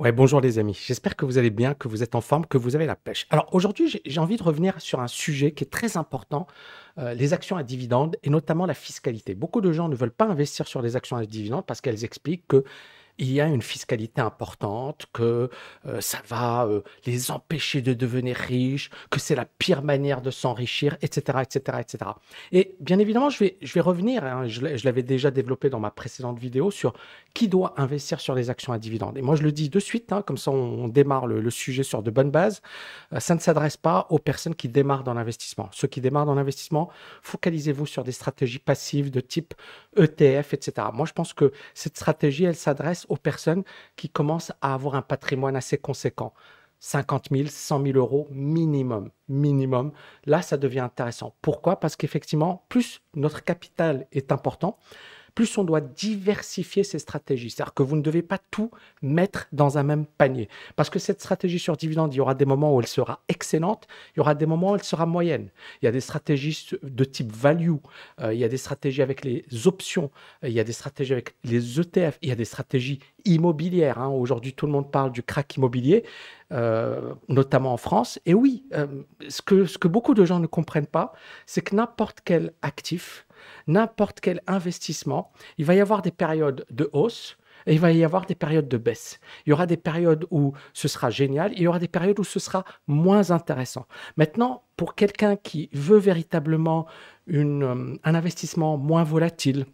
Ouais, bonjour les amis. J'espère que vous allez bien, que vous êtes en forme, que vous avez la pêche. Alors aujourd'hui, j'ai envie de revenir sur un sujet qui est très important, euh, les actions à dividendes et notamment la fiscalité. Beaucoup de gens ne veulent pas investir sur les actions à dividendes parce qu'elles expliquent que il y a une fiscalité importante, que euh, ça va euh, les empêcher de devenir riches, que c'est la pire manière de s'enrichir, etc., etc., etc. Et bien évidemment, je vais, je vais revenir, hein, je l'avais déjà développé dans ma précédente vidéo, sur qui doit investir sur les actions à dividendes. Et moi, je le dis de suite, hein, comme ça on, démarre le, le sujet sur de bonnes bases. Euh, ça ne s'adresse pas aux personnes qui démarrent dans l'investissement. Ceux qui démarrent dans l'investissement, focalisez-vous sur des stratégies passives de type ETF, etc. Moi, je pense que cette stratégie, elle s'adresse aux personnes qui commencent à avoir un patrimoine assez conséquent. 50 000, 100 000 euros minimum, minimum. Là, ça devient intéressant. Pourquoi? Parce qu'effectivement, plus notre capital est important, plus on doit diversifier ses stratégies. C'est-à-dire que vous ne devez pas tout mettre dans un même panier. Parce que cette stratégie sur dividende, il y aura des moments où elle sera excellente, il y aura des moments où elle sera moyenne. Il y a des stratégies de type value, euh, il y a des stratégies avec les options, euh, il y a des stratégies avec les ETF, il y a des stratégies immobilières. hein. Aujourd'hui, tout le monde parle du crack immobilier, euh, notamment en France. Et oui, ce que beaucoup de gens ne comprennent pas, c'est que n'importe quel actif, n'importe quel investissement, il va y avoir des périodes de hausse et il va y avoir des périodes de baisse. Il y aura des périodes où ce sera génial, il y aura des périodes où ce sera moins intéressant. Maintenant, pour quelqu'un qui veut véritablement une, euh, un investissement moins volatile,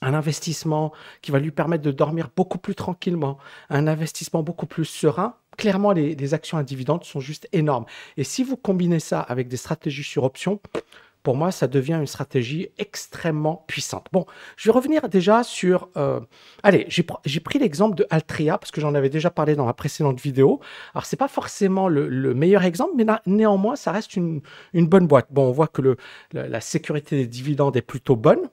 un investissement qui va lui permettre de dormir beaucoup plus tranquillement, un investissement beaucoup plus serein, clairement, les, les actions à dividendes sont juste énormes. Et si vous combinez ça avec des stratégies sur options, pour moi, ça devient une stratégie extrêmement puissante. Bon, je vais revenir déjà sur... euh, allez, j'ai pr- j'ai pris l'exemple de Altria parce que j'en avais déjà parlé dans la précédente vidéo. Alors, c'est pas forcément le, le meilleur exemple, mais néanmoins, ça reste une, bonne boîte. Bon, on voit que la, sécurité des dividendes est plutôt bonne.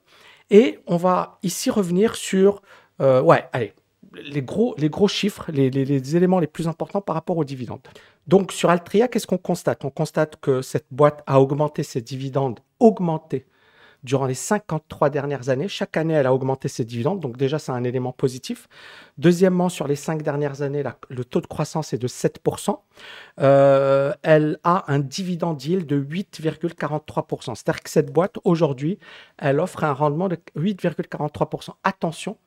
Et on va ici revenir sur... euh, ouais, allez, les gros, les gros chiffres, les éléments les plus importants par rapport aux dividendes. Donc sur Altria, qu'est-ce qu'on constate? On constate que cette boîte a augmenté ses dividendes, augmenté durant les 53 dernières années. Chaque année, elle a augmenté ses dividendes, donc déjà c'est un élément positif. Deuxièmement, sur les cinq dernières années, le taux de croissance est de 7%. Euh, elle a un dividende yield de 8,43%. C'est-à-dire que cette boîte, aujourd'hui, elle offre un rendement de 8,43%. Attention,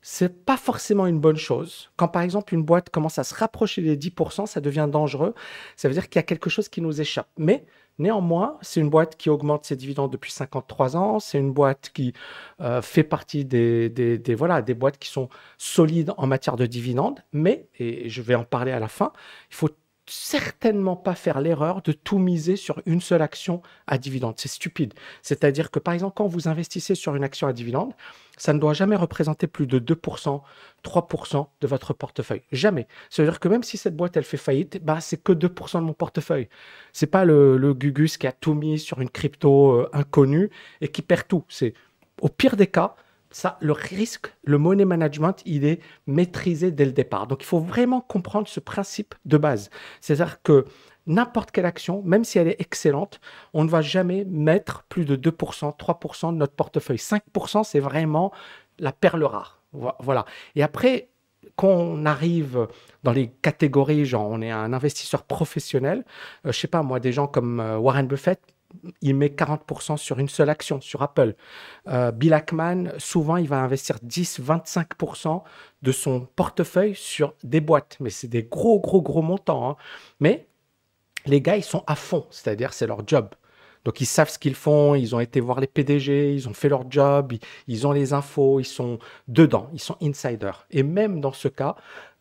c'est pas forcément une bonne chose. Quand par exemple une boîte commence à se rapprocher des 10%, ça devient dangereux. Ça veut dire qu'il y a quelque chose qui nous échappe. Mais néanmoins, c'est une boîte qui augmente ses dividendes depuis 53 ans. C'est une boîte qui euh, fait partie des, des, voilà, des boîtes qui sont solides en matière de dividendes. Mais, et je vais en parler à la fin, il faut certainement pas faire l'erreur de tout miser sur une seule action à dividende. C'est stupide. C'est-à-dire que par exemple, quand vous investissez sur une action à dividende, ça ne doit jamais représenter plus de 2%, 3% de votre portefeuille. Jamais. Ça veut dire que même si cette boîte, elle fait faillite, bah, c'est que 2% de mon portefeuille. C'est pas le, le Gugus qui a tout mis sur une crypto euh, inconnue et qui perd tout. C'est au pire des cas, ça, le risque, le money management, il est maîtrisé dès le départ. Donc, il faut vraiment comprendre ce principe de base. C'est-à-dire que n'importe quelle action, même si elle est excellente, on ne va jamais mettre plus de 2%, 3% de notre portefeuille. 5%, c'est vraiment la perle rare. Vo- Voilà. Et après, quand on arrive dans les catégories, genre on est un investisseur professionnel, euh, je sais pas moi, des gens comme euh, Warren Buffett, il met 40% sur une seule action, sur Apple. Euh, Bill Ackman, souvent, il va investir 10-25% de son portefeuille sur des boîtes. Mais c'est des gros, gros, gros montants. hein. Mais les gars, ils sont à fond, c'est-à-dire c'est leur job. Donc ils savent ce qu'ils font, ils ont été voir les PDG, ils ont fait leur job, ils, ont les infos, ils sont dedans, ils sont insiders. Et même dans ce cas,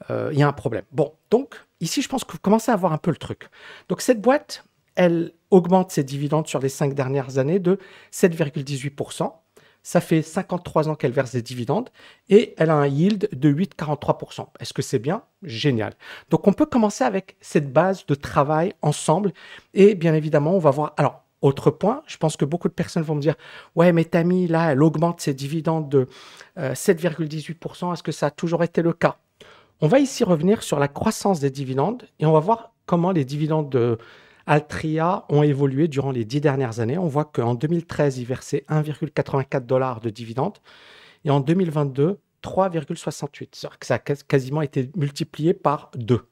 euh, il y a un problème. Bon, donc ici, je pense que vous commencez à voir un peu le truc. Donc cette boîte, elle augmente ses dividendes sur les cinq dernières années de 7,18%. Ça fait 53 ans qu'elle verse des dividendes et elle a un yield de 8,43%. Est-ce que c'est bien? Génial. Donc on peut commencer avec cette base de travail ensemble et bien évidemment on va voir. Alors autre point, je pense que beaucoup de personnes vont me dire ouais mais Tammy là elle augmente ses dividendes de euh, 7,18%. Est-ce que ça a toujours été le cas On va ici revenir sur la croissance des dividendes et on va voir comment les dividendes de Altria ont évolué durant les dix dernières années. On voit qu'en 2013, ils versaient 1,84 dollars de dividendes et en 2022, 3,68. C'est-à-dire que ça a quasiment été multiplié par 2.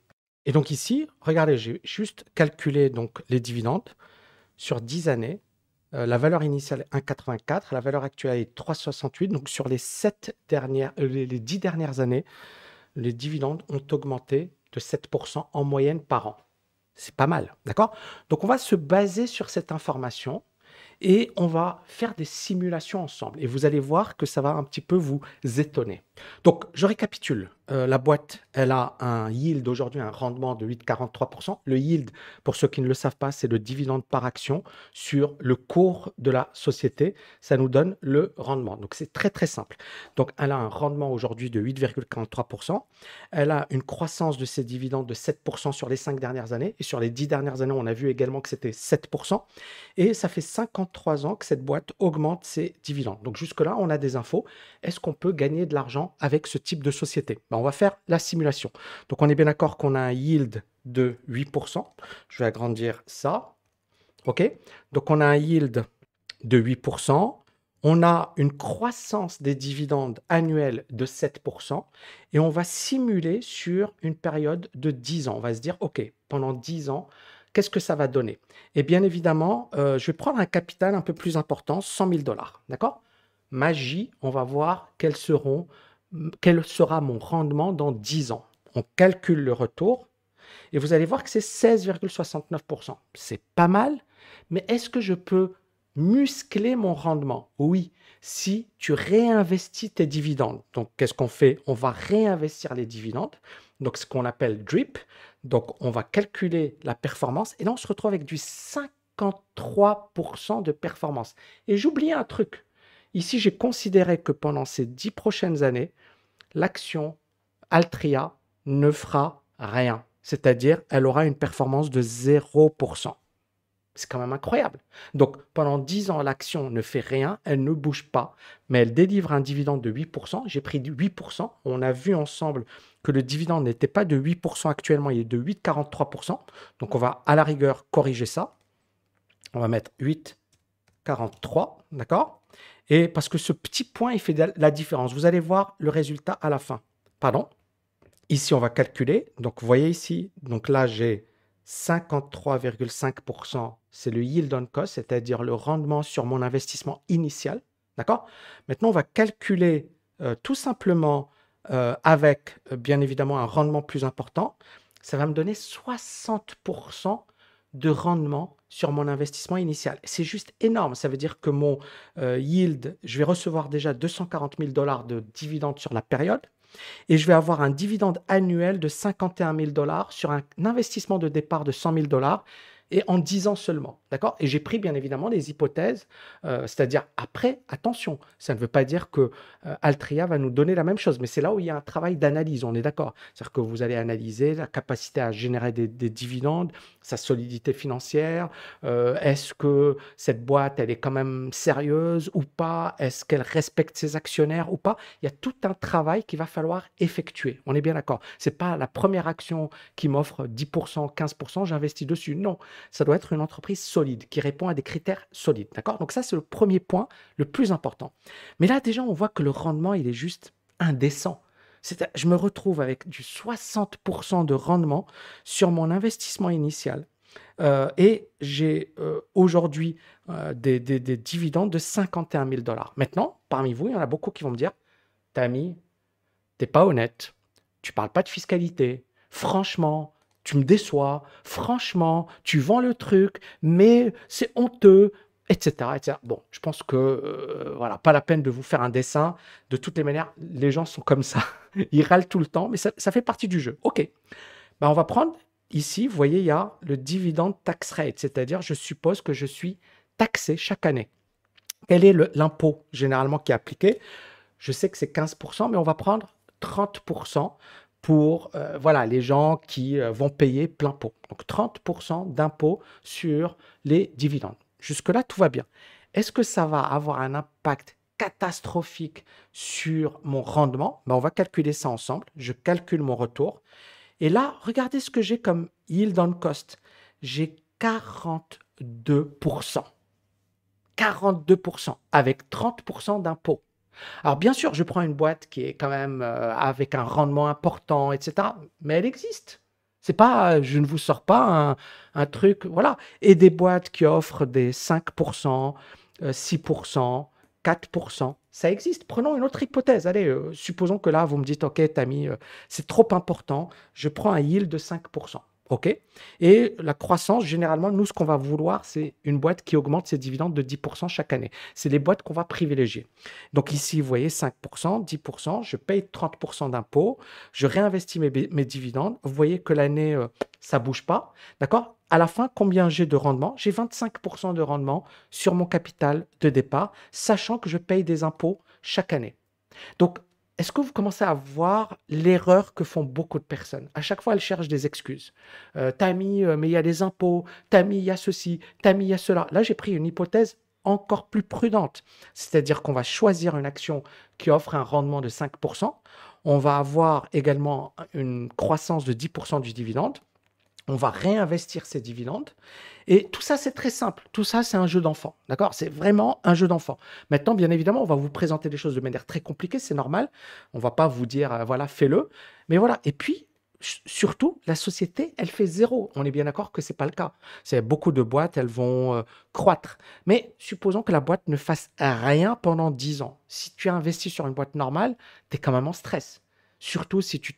Et donc ici, regardez, j'ai juste calculé donc les dividendes sur 10 années. Euh, la valeur initiale est 1,84, la valeur actuelle est 3,68. Donc sur les, 7 dernières, euh, les 10 dernières années, les dividendes ont augmenté de 7% en moyenne par an. C'est pas mal, d'accord? Donc on va se baser sur cette information et on va faire des simulations ensemble. Et vous allez voir que ça va un petit peu vous étonner. Donc, je récapitule. Euh, la boîte, elle a un yield aujourd'hui, un rendement de 8,43%. Le yield, pour ceux qui ne le savent pas, c'est le dividende par action sur le cours de la société. Ça nous donne le rendement. Donc, c'est très, très simple. Donc, elle a un rendement aujourd'hui de 8,43%. Elle a une croissance de ses dividendes de 7% sur les 5 dernières années. Et sur les 10 dernières années, on a vu également que c'était 7%. Et ça fait 53 ans que cette boîte augmente ses dividendes. Donc, jusque-là, on a des infos. Est-ce qu'on peut gagner de l'argent avec ce type de société? Ben, On va faire la simulation. Donc on est bien d'accord qu'on a un yield de 8%. Je vais agrandir ça. OK? Donc on a un yield de 8%. On a une croissance des dividendes annuels de 7% et on va simuler sur une période de 10 ans. On va se dire, OK, pendant 10 ans, qu'est-ce que ça va donner? Et bien évidemment, euh, je vais prendre un capital un peu plus important, 100 000 dollars. D'accord? Magie, on va voir quel sera mon rendement dans 10 ans. On calcule le retour et vous allez voir que c'est 16,69%. C'est pas mal, mais est-ce que je peux muscler mon rendement? Oui, si tu réinvestis tes dividendes. Donc, qu'est-ce qu'on fait? On va réinvestir les dividendes, donc ce qu'on appelle DRIP. Donc, on va calculer la performance et là, on se retrouve avec du 53% de performance. Et j'oublie un truc. Ici, j'ai considéré que pendant ces dix prochaines années, l'action Altria ne fera rien. C'est-à-dire, elle aura une performance de 0%. C'est quand même incroyable. Donc, pendant 10 ans, l'action ne fait rien, elle ne bouge pas, mais elle délivre un dividende de 8%. J'ai pris du 8%. On a vu ensemble que le dividende n'était pas de 8% actuellement, il est de 8,43%. Donc, on va à la rigueur corriger ça. On va mettre 8,43%, d'accord? Et parce que ce petit point, il fait la différence. Vous allez voir le résultat à la fin. Pardon? Ici, on va calculer. Donc, vous voyez ici, donc là, j'ai 53,5%. C'est le yield on cost, c'est-à-dire le rendement sur mon investissement initial. D'accord? Maintenant, on va calculer euh, tout simplement euh, avec, euh, bien évidemment, un rendement plus important. Ça va me donner 60% de rendement sur mon investissement initial. C'est juste énorme. Ça veut dire que mon euh, yield, je vais recevoir déjà 240 000 dollars de dividendes sur la période et je vais avoir un dividende annuel de 51 000 dollars sur un investissement de départ de 100 000 dollars et en 10 ans seulement. D'accord? Et j'ai pris bien évidemment les hypothèses, euh, c'est-à-dire après, attention, ça ne veut pas dire que euh, Altria va nous donner la même chose, mais c'est là où il y a un travail d'analyse, on est d'accord? C'est-à-dire que vous allez analyser la capacité à générer des, dividendes, sa solidité financière, euh, est-ce que cette boîte, elle est quand même sérieuse ou pas, est-ce qu'elle respecte ses actionnaires ou pas? Il y a tout un travail qu'il va falloir effectuer, on est bien d'accord? Ce n'est pas la première action qui m'offre 10%, 15%, j'investis dessus. Non, ça doit être une entreprise solide, qui répond à des critères solides. D'accord? Donc ça, c'est le premier point, le plus important. Mais là, déjà, on voit que le rendement, il est juste indécent. Je me retrouve avec du 60% de rendement sur mon investissement initial. Euh, et j'ai euh, aujourd'hui euh, des, des, dividendes de 51 000 dollars. Maintenant, parmi vous, il y en a beaucoup qui vont me dire Tami, t'es pas honnête, tu parles pas de fiscalité. Franchement, me déçois, franchement, tu vends le truc, mais c'est honteux, etc., etc. Bon, je pense que, euh, voilà, pas la peine de vous faire un dessin. De toutes les manières, les gens sont comme ça. Ils râlent tout le temps, mais ça, fait partie du jeu. OK. Ben, on va prendre ici, vous voyez, il y a le dividende tax rate, c'est-à-dire je suppose que je suis taxé chaque année. Quel est l'impôt généralement qui est appliqué? Je sais que c'est 15%, mais on va prendre 30% pour euh, voilà, les gens qui euh, vont payer plein pot. Donc 30% d'impôt sur les dividendes. Jusque-là, tout va bien. Est-ce que ça va avoir un impact catastrophique sur mon rendement? Ben, On va calculer ça ensemble. Je calcule mon retour. Et là, regardez ce que j'ai comme yield on cost. J'ai 42%. 42% avec 30% d'impôt. Alors bien sûr, je prends une boîte qui est quand même euh, avec un rendement important, etc. Mais elle existe. C'est pas, je ne vous sors pas un, truc, voilà. Et des boîtes qui offrent des 5%, 6%, 4%, ça existe. Prenons une autre hypothèse. Allez, euh, supposons que là, vous me dites, OK, Tammy, euh, c'est trop important, je prends un yield de 5%. OK Et la croissance, généralement, nous, ce qu'on va vouloir, c'est une boîte qui augmente ses dividendes de 10% chaque année. C'est les boîtes qu'on va privilégier. Donc ici, vous voyez, 5%, 10%, je paye 30% d'impôts, je réinvestis mes, dividendes. Vous voyez que l'année, euh, ça bouge pas. D'accord? À la fin, combien j'ai de rendement? J'ai 25% de rendement sur mon capital de départ, sachant que je paye des impôts chaque année. Donc, est-ce que vous commencez à voir l'erreur que font beaucoup de personnes? À chaque fois, elles cherchent des excuses. Euh, euh, mais il y a des impôts, t'as mis, il y a ceci, t'as il y a cela. Là, j'ai pris une hypothèse encore plus prudente. C'est-à-dire qu'on va choisir une action qui offre un rendement de 5%. On va avoir également une croissance de 10% du dividende on va réinvestir ces dividendes. Et tout ça, c'est très simple. Tout ça, c'est un jeu d'enfant. D'accord? C'est vraiment un jeu d'enfant. Maintenant, bien évidemment, on va vous présenter des choses de manière très compliquée, c'est normal. On va pas vous dire, euh, voilà, fais-le. Mais voilà. Et puis, surtout, la société, elle fait zéro. On est bien d'accord que ce n'est pas le cas. C'est beaucoup de boîtes, elles vont euh, croître. Mais supposons que la boîte ne fasse rien pendant 10 ans. Si tu investis sur une boîte normale, tu es quand même en stress surtout si tu,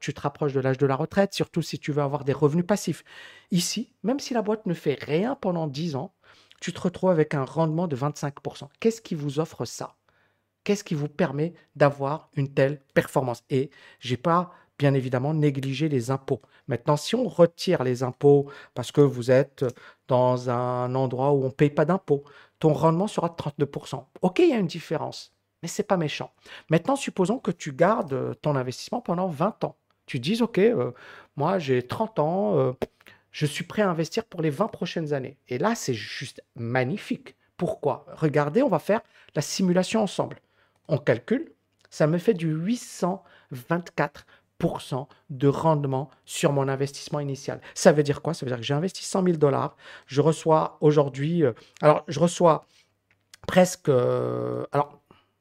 tu te rapproches de l'âge de la retraite, surtout si tu veux avoir des revenus passifs. Ici, même si la boîte ne fait rien pendant 10 ans, tu te retrouves avec un rendement de 25%. Qu'est-ce qui vous offre ça? Qu'est-ce qui vous permet d'avoir une telle performance? Et j'ai pas bien évidemment négligé les impôts. Maintenant, si on retire les impôts parce que vous êtes dans un endroit où on ne paye pas d'impôts, ton rendement sera de 32%. OK, il y a une différence c'est pas méchant. Maintenant, supposons que tu gardes euh, ton investissement pendant 20 ans. Tu dis, OK, euh, moi j'ai 30 ans, euh, je suis prêt à investir pour les 20 prochaines années. Et là, c'est juste magnifique. Pourquoi? Regardez, on va faire la simulation ensemble. On calcule, ça me fait du 824% de rendement sur mon investissement initial. Ça veut dire quoi? Ça veut dire que j'ai investi 100 000 dollars. Je reçois aujourd'hui, alors je reçois presque, alors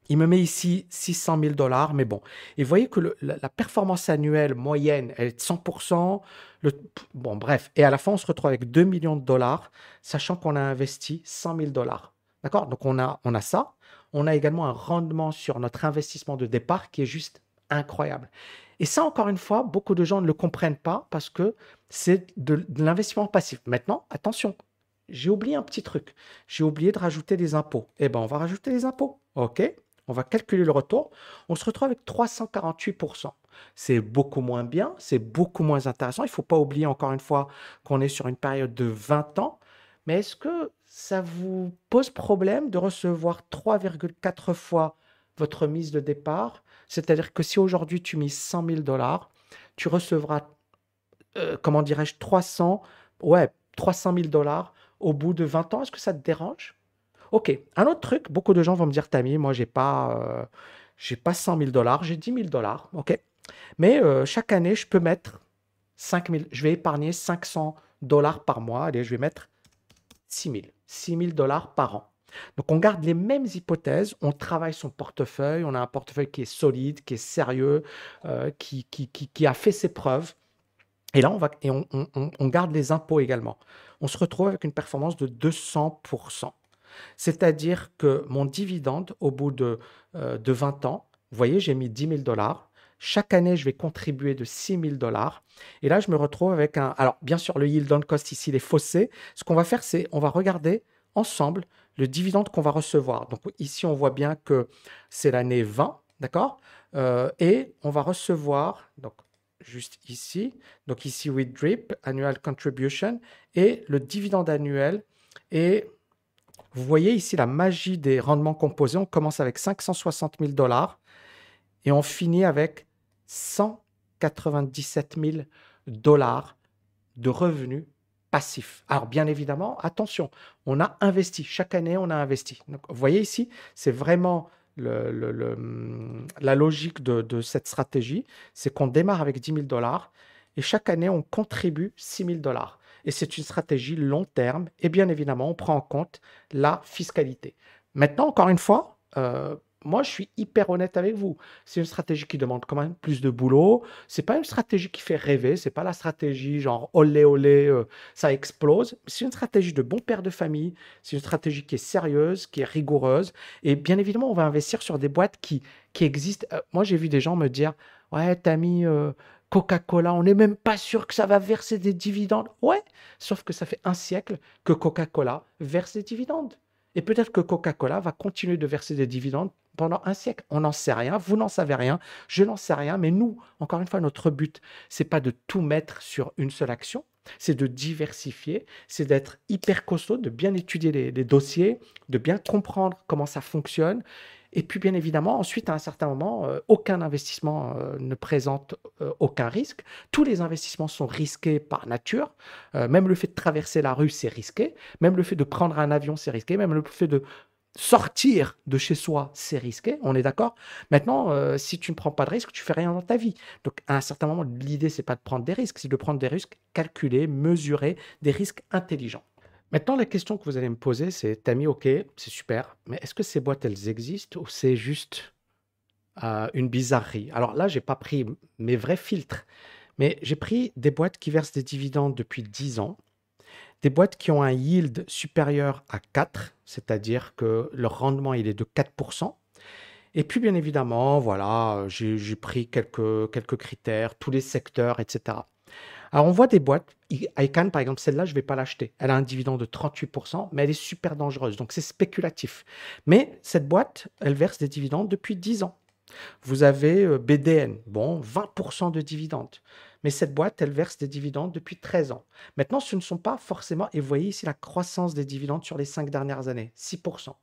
il me met ici 600 000 dollars, mais bon. Et vous voyez que la, performance annuelle moyenne, elle est de 100%. Le, bon, bref. Et à la fin, on se retrouve avec 2 millions de dollars, sachant qu'on a investi 100 000 dollars. D'accord? Donc, on a, on a ça. On a également un rendement sur notre investissement de départ qui est juste incroyable. Et ça, encore une fois, beaucoup de gens ne le comprennent pas parce que c'est de, de l'investissement passif. Maintenant, attention, j'ai oublié un petit truc. J'ai oublié de rajouter des impôts. Eh bien, on va rajouter les impôts. OK? On va calculer le retour, on se retrouve avec 348%. C'est beaucoup moins bien, c'est beaucoup moins intéressant. Il ne faut pas oublier encore une fois qu'on est sur une période de 20 ans. Mais est-ce que ça vous pose problème de recevoir 3,4 fois votre mise de départ? C'est-à-dire que si aujourd'hui tu mises 100 000 dollars, tu recevras, euh, comment dirais-je, 300, ouais, 300 000 dollars au bout de 20 ans. Est-ce que ça te dérange? Ok, un autre truc, beaucoup de gens vont me dire, Tammy, moi, j'ai pas, euh, pas 100 000 dollars, j'ai 10 000 dollars, ok. Mais euh, chaque année, je peux mettre 5 000, je vais épargner 500 dollars par mois. Allez, je vais mettre 6 000, 6 000 dollars par an. Donc, on garde les mêmes hypothèses, on travaille son portefeuille, on a un portefeuille qui est solide, qui est sérieux, euh, qui, a fait ses preuves. Et là, on, on garde les impôts également. On se retrouve avec une performance de 200%. C'est-à-dire que mon dividende, au bout de, 20 euh, ans, vous voyez, j'ai mis 10 000 dollars. Chaque année, je vais contribuer de 6 000 dollars. Et là, je me retrouve avec un... Alors, bien sûr, le yield on cost ici, il est faussé. Ce qu'on va faire, c'est on va regarder ensemble le dividende qu'on va recevoir. Donc, ici, on voit bien que c'est l'année 20, d'accord euh, Et on va recevoir, donc juste ici, donc ici, with drip, annual contribution, et le dividende annuel est vous voyez ici la magie des rendements composés. On commence avec 560 000 dollars et on finit avec 197 000 dollars de revenus passifs. Alors bien évidemment, attention, on a investi. Chaque année, on a investi. vous voyez ici, c'est vraiment la logique de, de cette stratégie. C'est qu'on démarre avec 10 000 dollars et chaque année, on contribue 6 000 dollars et c'est une stratégie long terme. Et bien évidemment, on prend en compte la fiscalité. Maintenant, encore une fois, euh, moi, je suis hyper honnête avec vous. C'est une stratégie qui demande quand même plus de boulot. C'est pas une stratégie qui fait rêver. C'est pas la stratégie genre olé olé, euh, ça explose. C'est une stratégie de bon père de famille. C'est une stratégie qui est sérieuse, qui est rigoureuse. Et bien évidemment, on va investir sur des boîtes qui, qui existent. Euh, moi, j'ai vu des gens me dire Ouais, t'as Coca-Cola, on n'est même pas sûr que ça va verser des dividendes. Ouais, sauf que ça fait un siècle que Coca-Cola verse des dividendes. Et peut-être que Coca-Cola va continuer de verser des dividendes pendant un siècle. On n'en sait rien, vous n'en savez rien, je n'en sais rien, mais nous, encore une fois, notre but, c'est pas de tout mettre sur une seule action, c'est de diversifier, c'est d'être hyper costaud, de bien étudier les, les, dossiers, de bien comprendre comment ça fonctionne et puis, bien évidemment, ensuite, à un certain moment, euh, aucun investissement euh, ne présente euh, aucun risque. Tous les investissements sont risqués par nature. même le fait de traverser la rue, c'est risqué. Même le fait de prendre un avion, c'est risqué. Même le fait de sortir de chez soi, c'est risqué. On est d'accord? Maintenant, si tu ne prends pas de risque, tu fais rien dans ta vie. Donc, à un certain moment, l'idée, c'est pas de prendre des risques, c'est de prendre des risques calculés, mesurés, des risques intelligents. Maintenant, la question que vous allez me poser, c'est, t'as mis OK, c'est super, mais est-ce que ces boîtes, elles existent ou c'est juste euh, une bizarrerie? Alors là, j'ai pas pris mes vrais filtres, mais j'ai pris des boîtes qui versent des dividendes depuis 10 ans, des boîtes qui ont un yield supérieur à 4, c'est-à-dire que leur rendement, il est de 4%. Et puis, bien évidemment, voilà, j'ai pris quelques, quelques critères, tous les secteurs, etc. Alors, on voit des boîtes. ICANN, par exemple, celle-là, je ne vais pas l'acheter. Elle a un dividende de 38%, mais elle est super dangereuse. Donc, c'est spéculatif. Mais cette boîte, elle verse des dividendes depuis 10 ans. Vous avez euh, BDN, bon, 20% de dividendes. Mais cette boîte, elle verse des dividendes depuis 13 ans. Maintenant, ce ne sont pas forcément, et vous voyez ici la croissance des dividendes sur les 5 dernières années, 6%.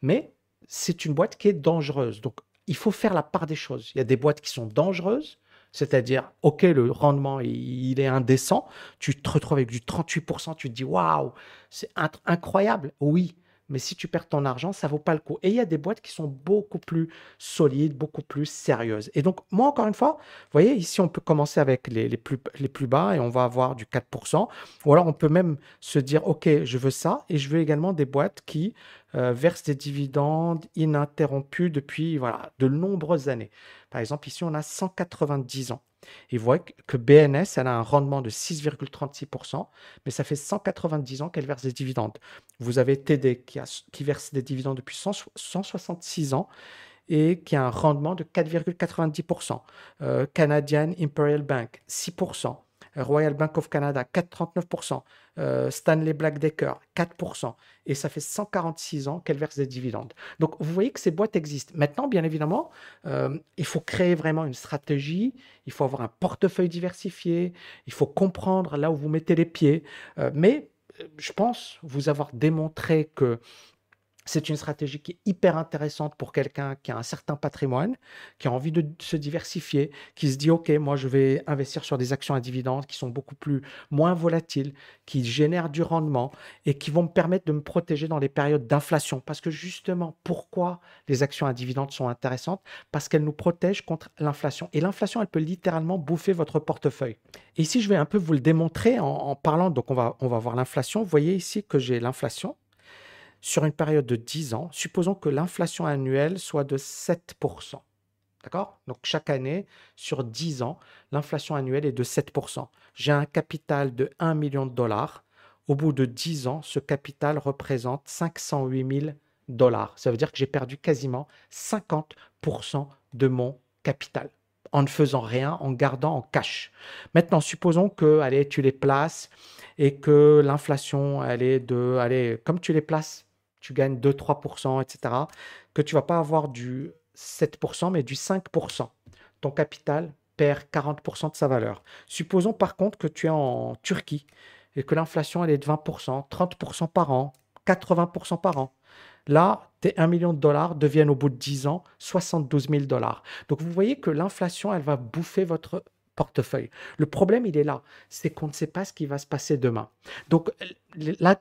Mais c'est une boîte qui est dangereuse. Donc, il faut faire la part des choses. Il y a des boîtes qui sont dangereuses, c'est-à-dire, OK, le rendement, il est indécent. Tu te retrouves avec du 38%, tu te dis, waouh, c'est incroyable. Oui, mais si tu perds ton argent, ça vaut pas le coup. Et il y a des boîtes qui sont beaucoup plus solides, beaucoup plus sérieuses. Et donc, moi, encore une fois, vous voyez, ici, on peut commencer avec les, les, plus, les plus bas et on va avoir du 4%. Ou alors, on peut même se dire, OK, je veux ça et je veux également des boîtes qui euh, versent des dividendes ininterrompus depuis voilà, de nombreuses années. Par exemple, ici, on a 190 ans. Et vous voyez que BNS, elle a un rendement de 6,36%, mais ça fait 190 ans qu'elle verse des dividendes. Vous avez TD qui, qui verse des dividendes depuis 166 ans et qui a un rendement de 4,90%. Euh, Canadian Imperial Bank, 6%. Royal Bank of Canada, 4,39%. Euh, Stanley Black Decker, 4%. Et ça fait 146 ans qu'elle verse des dividendes. Donc, vous voyez que ces boîtes existent. Maintenant, bien évidemment, euh, il faut créer vraiment une stratégie, il faut avoir un portefeuille diversifié, il faut comprendre là où vous mettez les pieds. Euh, mais je pense vous avoir démontré que c'est une stratégie qui est hyper intéressante pour quelqu'un qui a un certain patrimoine, qui a envie de se diversifier, qui se dit OK, moi je vais investir sur des actions à dividendes qui sont beaucoup plus moins volatiles, qui génèrent du rendement et qui vont me permettre de me protéger dans les périodes d'inflation. Parce que justement, pourquoi les actions à dividendes sont intéressantes? Parce qu'elles nous protègent contre l'inflation. Et l'inflation, elle peut littéralement bouffer votre portefeuille. Et ici, je vais un peu vous le démontrer en, en parlant. Donc, on va, on va voir l'inflation. Vous voyez ici que j'ai l'inflation sur une période de 10 ans, supposons que l'inflation annuelle soit de 7%. D'accord? Donc chaque année, sur 10 ans, l'inflation annuelle est de 7%. J'ai un capital de 1 million de dollars. Au bout de 10 ans, ce capital représente 508 000 dollars. Ça veut dire que j'ai perdu quasiment 50% de mon capital en ne faisant rien, en gardant en cash. Maintenant, supposons que, allez, tu les places et que l'inflation, elle est de, allez, comme tu les places tu gagnes 2-3%, etc., que tu vas pas avoir du 7%, mais du 5%. Ton capital perd 40% de sa valeur. Supposons par contre que tu es en Turquie et que l'inflation elle est de 20%, 30% par an, 80% par an. Là, tes 1 million de dollars deviennent au bout de 10 ans 72 000 dollars. Donc vous voyez que l'inflation, elle va bouffer votre portefeuille. Le problème, il est là, c'est qu'on ne sait pas ce qui va se passer demain. Donc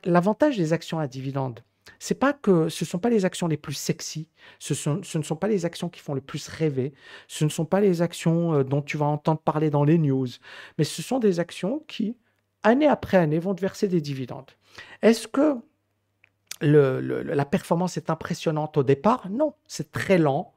l'avantage des actions à dividendes, c'est pas que ce ne sont pas les actions les plus sexy, ce, ne sont pas les actions qui font le plus rêver, ce ne sont pas les actions euh, dont tu vas entendre parler dans les news, mais ce sont des actions qui, année après année, vont te verser des dividendes. Est-ce que la performance est impressionnante au départ? Non, c'est très lent.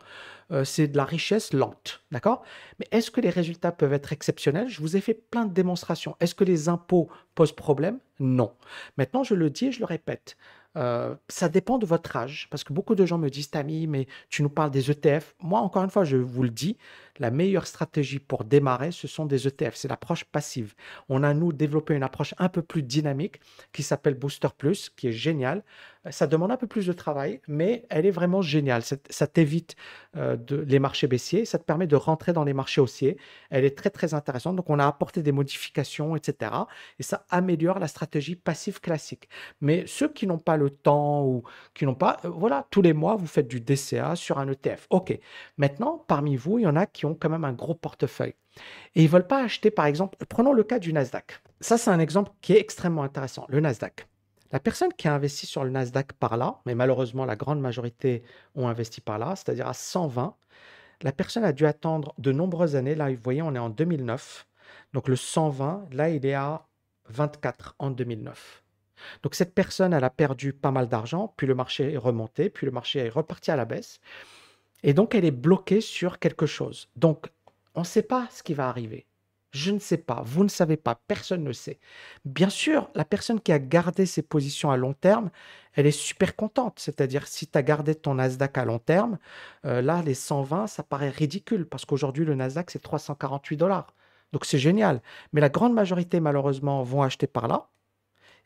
Euh, c'est de la richesse lente, d'accord? Mais est-ce que les résultats peuvent être exceptionnels? Je vous ai fait plein de démonstrations. Est-ce que les impôts posent problème? Non. Maintenant, je le dis et je le répète. Euh, ça dépend de votre âge, parce que beaucoup de gens me disent, Tammy, mais tu nous parles des ETF. Moi, encore une fois, je vous le dis, la meilleure stratégie pour démarrer, ce sont des ETF. C'est l'approche passive. On a, nous, développé une approche un peu plus dynamique qui s'appelle Booster Plus, qui est géniale. Ça demande un peu plus de travail, mais elle est vraiment géniale. Ça, t'évite euh, les marchés baissiers, ça te permet de rentrer dans les marchés haussiers. Elle est très, très intéressante. Donc, on a apporté des modifications, etc. Et ça améliore la stratégie passive classique. Mais ceux qui n'ont pas le temps ou qui n'ont pas, euh, voilà, tous les mois, vous faites du DCA sur un ETF. OK. Maintenant, parmi vous, il y en a qui ont quand même un gros portefeuille. Et ils ne veulent pas acheter, par exemple, prenons le cas du Nasdaq. Ça, c'est un exemple qui est extrêmement intéressant, le Nasdaq. La personne qui a investi sur le Nasdaq par là, mais malheureusement la grande majorité ont investi par là, c'est-à-dire à 120, la personne a dû attendre de nombreuses années. Là, vous voyez, on est en 2009. Donc le 120, là, il est à 24 en 2009. Donc cette personne, elle a perdu pas mal d'argent, puis le marché est remonté, puis le marché est reparti à la baisse. Et donc elle est bloquée sur quelque chose. Donc on ne sait pas ce qui va arriver. Je ne sais pas, vous ne savez pas, personne ne sait. Bien sûr, la personne qui a gardé ses positions à long terme, elle est super contente. C'est-à-dire, si tu as gardé ton Nasdaq à long terme, euh, là, les 120, ça paraît ridicule parce qu'aujourd'hui, le Nasdaq, c'est 348 dollars. Donc, c'est génial. Mais la grande majorité, malheureusement, vont acheter par là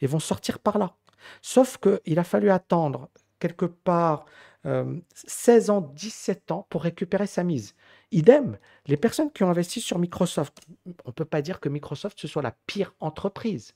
et vont sortir par là. Sauf qu'il a fallu attendre quelque part 16 euh, ans, 17 ans pour récupérer sa mise. Idem, les personnes qui ont investi sur Microsoft, on ne peut pas dire que Microsoft ce soit la pire entreprise.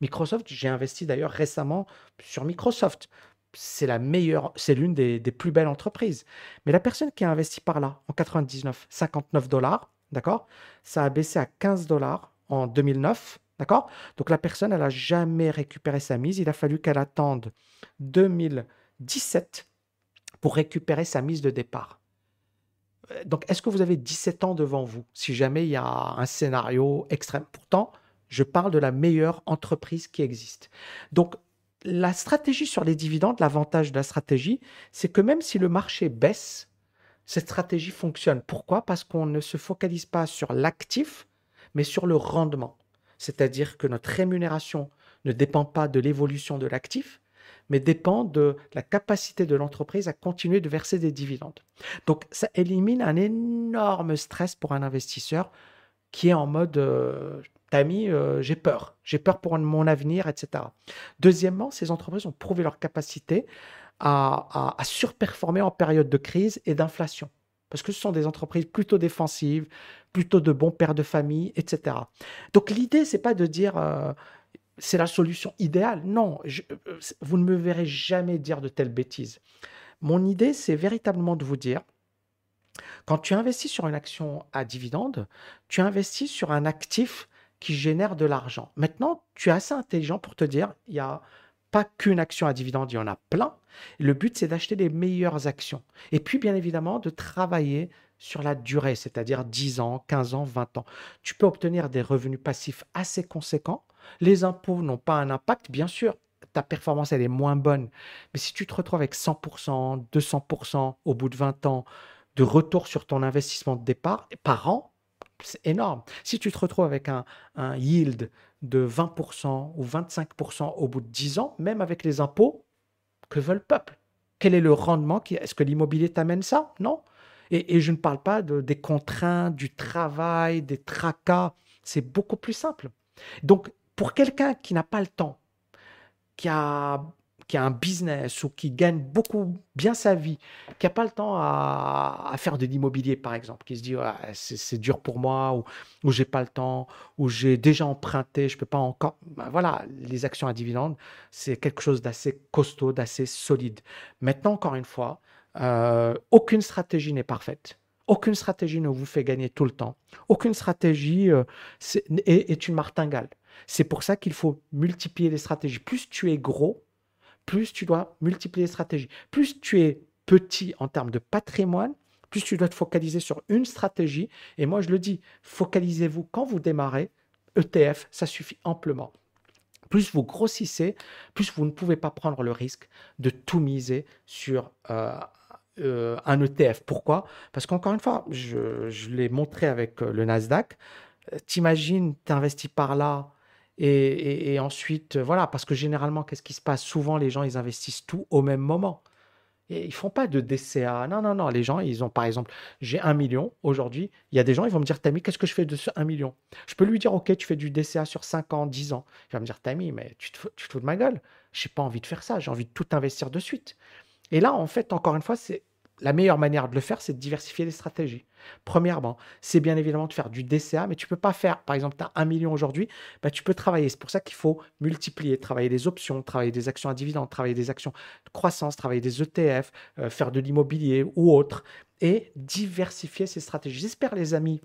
Microsoft, j'ai investi d'ailleurs récemment sur Microsoft. C'est la meilleure, c'est l'une des, des, plus belles entreprises. Mais la personne qui a investi par là en 99, 59 dollars, d'accord Ça a baissé à 15 dollars en 2009. D'accord Donc la personne, elle n'a jamais récupéré sa mise. Il a fallu qu'elle attende 2017 pour récupérer sa mise de départ. Euh, donc est-ce que vous avez 17 ans devant vous si jamais il y a un scénario extrême? Pourtant, je parle de la meilleure entreprise qui existe. Donc la stratégie sur les dividendes, l'avantage de la stratégie, c'est que même si le marché baisse, cette stratégie fonctionne. Pourquoi? Parce qu'on ne se focalise pas sur l'actif, mais sur le rendement c'est-à-dire que notre rémunération ne dépend pas de l'évolution de l'actif, mais dépend de la capacité de l'entreprise à continuer de verser des dividendes. Donc ça élimine un énorme stress pour un investisseur qui est en mode euh, T'as euh, j'ai peur, j'ai peur pour mon avenir, etc. Deuxièmement, ces entreprises ont prouvé leur capacité à surperformer en période de crise et d'inflation parce que ce sont des entreprises plutôt défensives, plutôt de bons pères de famille, etc. Donc l'idée, c'est pas de dire euh, c'est la solution idéale. Non, euh, vous ne me verrez jamais dire de telles bêtises. Mon idée, c'est véritablement de vous dire, quand tu investis sur une action à dividende, tu investis sur un actif qui génère de l'argent. Maintenant, tu es assez intelligent pour te dire, il y a pas qu'une action à dividende, il y en a plein. Le but, c'est d'acheter les meilleures actions. Et puis, bien évidemment, de travailler sur la durée, c'est-à-dire 10 ans, 15 ans, 20 ans. Tu peux obtenir des revenus passifs assez conséquents. Les impôts n'ont pas un impact, bien sûr. Ta performance, elle est moins bonne. Mais si tu te retrouves avec 100%, 200% au bout de 20 ans de retour sur ton investissement de départ par an, c'est énorme. Si tu te retrouves avec un, yield de 20% ou 25% au bout de 10 ans, même avec les impôts, que veut le peuple? Quel est le rendement Est-ce que l'immobilier t'amène ça? Non. Et, je ne parle pas de, des contraintes, du travail, des tracas. C'est beaucoup plus simple. Donc, pour quelqu'un qui n'a pas le temps, qui a qui a un business ou qui gagne beaucoup bien sa vie, qui n'a pas le temps à, faire de l'immobilier, par exemple, qui se dit c'est dur pour moi, ou, ou j'ai pas le temps, ou j'ai déjà emprunté, je peux pas encore. Ben voilà, les actions à dividendes, c'est quelque chose d'assez costaud, d'assez solide. Maintenant, encore une fois, euh, aucune stratégie n'est parfaite. Aucune stratégie ne vous fait gagner tout le temps. Aucune stratégie euh, est une martingale. C'est pour ça qu'il faut multiplier les stratégies. Plus tu es gros, plus tu dois multiplier les stratégies. Plus tu es petit en termes de patrimoine, plus tu dois te focaliser sur une stratégie. Et moi, je le dis, focalisez-vous quand vous démarrez. ETF, ça suffit amplement. plus vous grossissez, plus vous ne pouvez pas prendre le risque de tout miser sur euh, euh, un ETF. Pourquoi? Parce qu'encore une fois, je, l'ai montré avec euh, le Nasdaq. T'imagines, t'investis par là, et, ensuite, voilà, parce que généralement, qu'est-ce qui se passe? Souvent, les gens, ils investissent tout au même moment. Et ils font pas de DCA. Non, non, non. Les gens, ils ont, par exemple, j'ai un million aujourd'hui. Il y a des gens, ils vont me dire, Tammy, qu'est-ce que je fais de ce 1 million? Je peux lui dire, OK, tu fais du DCA sur 5 ans, 10 ans. Il va me dire, Tammy, mais tu te, tu te fous de ma gueule. Je n'ai pas envie de faire ça. J'ai envie de tout investir de suite. Et là, en fait, encore une fois, c'est la meilleure manière de le faire, c'est de diversifier les stratégies. Premièrement, c'est bien évidemment de faire du DCA, mais tu ne peux pas faire, par exemple, tu as un million aujourd'hui, bah, tu peux travailler. C'est pour ça qu'il faut multiplier, travailler des options, travailler des actions à dividendes, travailler des actions de croissance, travailler des ETF, euh, faire de l'immobilier ou autre, et diversifier ces stratégies. J'espère, les amis,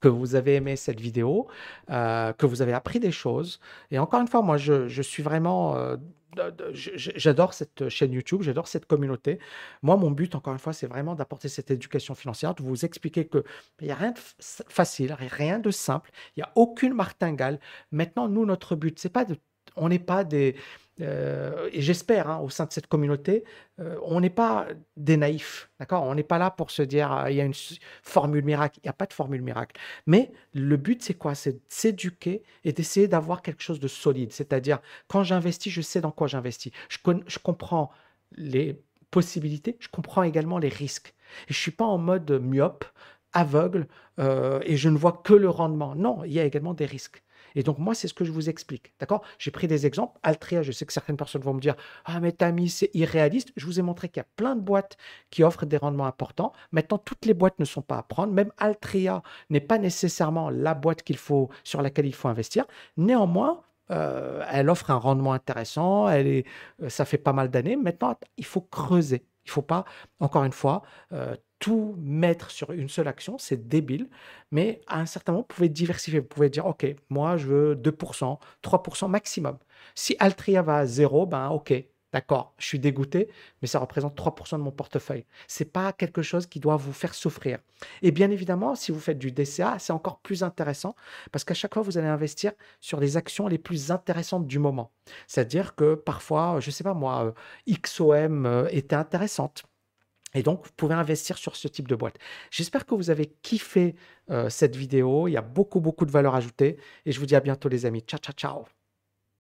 que vous avez aimé cette vidéo, euh, que vous avez appris des choses. Et encore une fois, moi, je, suis vraiment... Euh, j'adore cette chaîne YouTube, j'adore cette communauté. Moi, mon but, encore une fois, c'est vraiment d'apporter cette éducation financière, de vous expliquer qu'il n'y a rien de facile, rien de simple, il n'y a aucune martingale. Maintenant, nous, notre but, c'est pas de... On n'est pas des euh, et j'espère, hein, au sein de cette communauté, euh, on n'est pas des naïfs, d'accord? On n'est pas là pour se dire, ah, il y a une formule miracle. Il n'y a pas de formule miracle. Mais le but, c'est quoi? C'est de s'éduquer et d'essayer d'avoir quelque chose de solide. C'est-à-dire, quand j'investis, je sais dans quoi j'investis. Je, comprends les possibilités, je comprends également les risques. Et je suis pas en mode myope, aveugle, euh, et je ne vois que le rendement. Non, il y a également des risques. Et donc, moi, c'est ce que je vous explique. D'accord? J'ai pris des exemples. Altria, je sais que certaines personnes vont me dire Ah, mais Tami, c'est irréaliste. Je vous ai montré qu'il y a plein de boîtes qui offrent des rendements importants. Maintenant, toutes les boîtes ne sont pas à prendre. Même Altria n'est pas nécessairement la boîte qu'il faut, sur laquelle il faut investir. Néanmoins, euh, elle offre un rendement intéressant. Elle est, euh, ça fait pas mal d'années. Maintenant, il faut creuser. Il ne faut pas, encore une fois, euh, tout mettre sur une seule action, c'est débile. Mais à un certain moment, vous pouvez diversifier. Vous pouvez dire, OK, moi, je veux 2%, 3% maximum. Si Altria va à zéro, ben OK, d'accord, je suis dégoûté, mais ça représente 3% de mon portefeuille. Ce n'est pas quelque chose qui doit vous faire souffrir. Et bien évidemment, si vous faites du DCA, c'est encore plus intéressant parce qu'à chaque fois, vous allez investir sur les actions les plus intéressantes du moment. C'est-à-dire que parfois, je ne sais pas moi, euh, XOM euh, était intéressante. Et donc, vous pouvez investir sur ce type de boîte. J'espère que vous avez kiffé euh, cette vidéo. Il y a beaucoup, beaucoup de valeur ajoutée. Et je vous dis à bientôt, les amis. Ciao, ciao, ciao.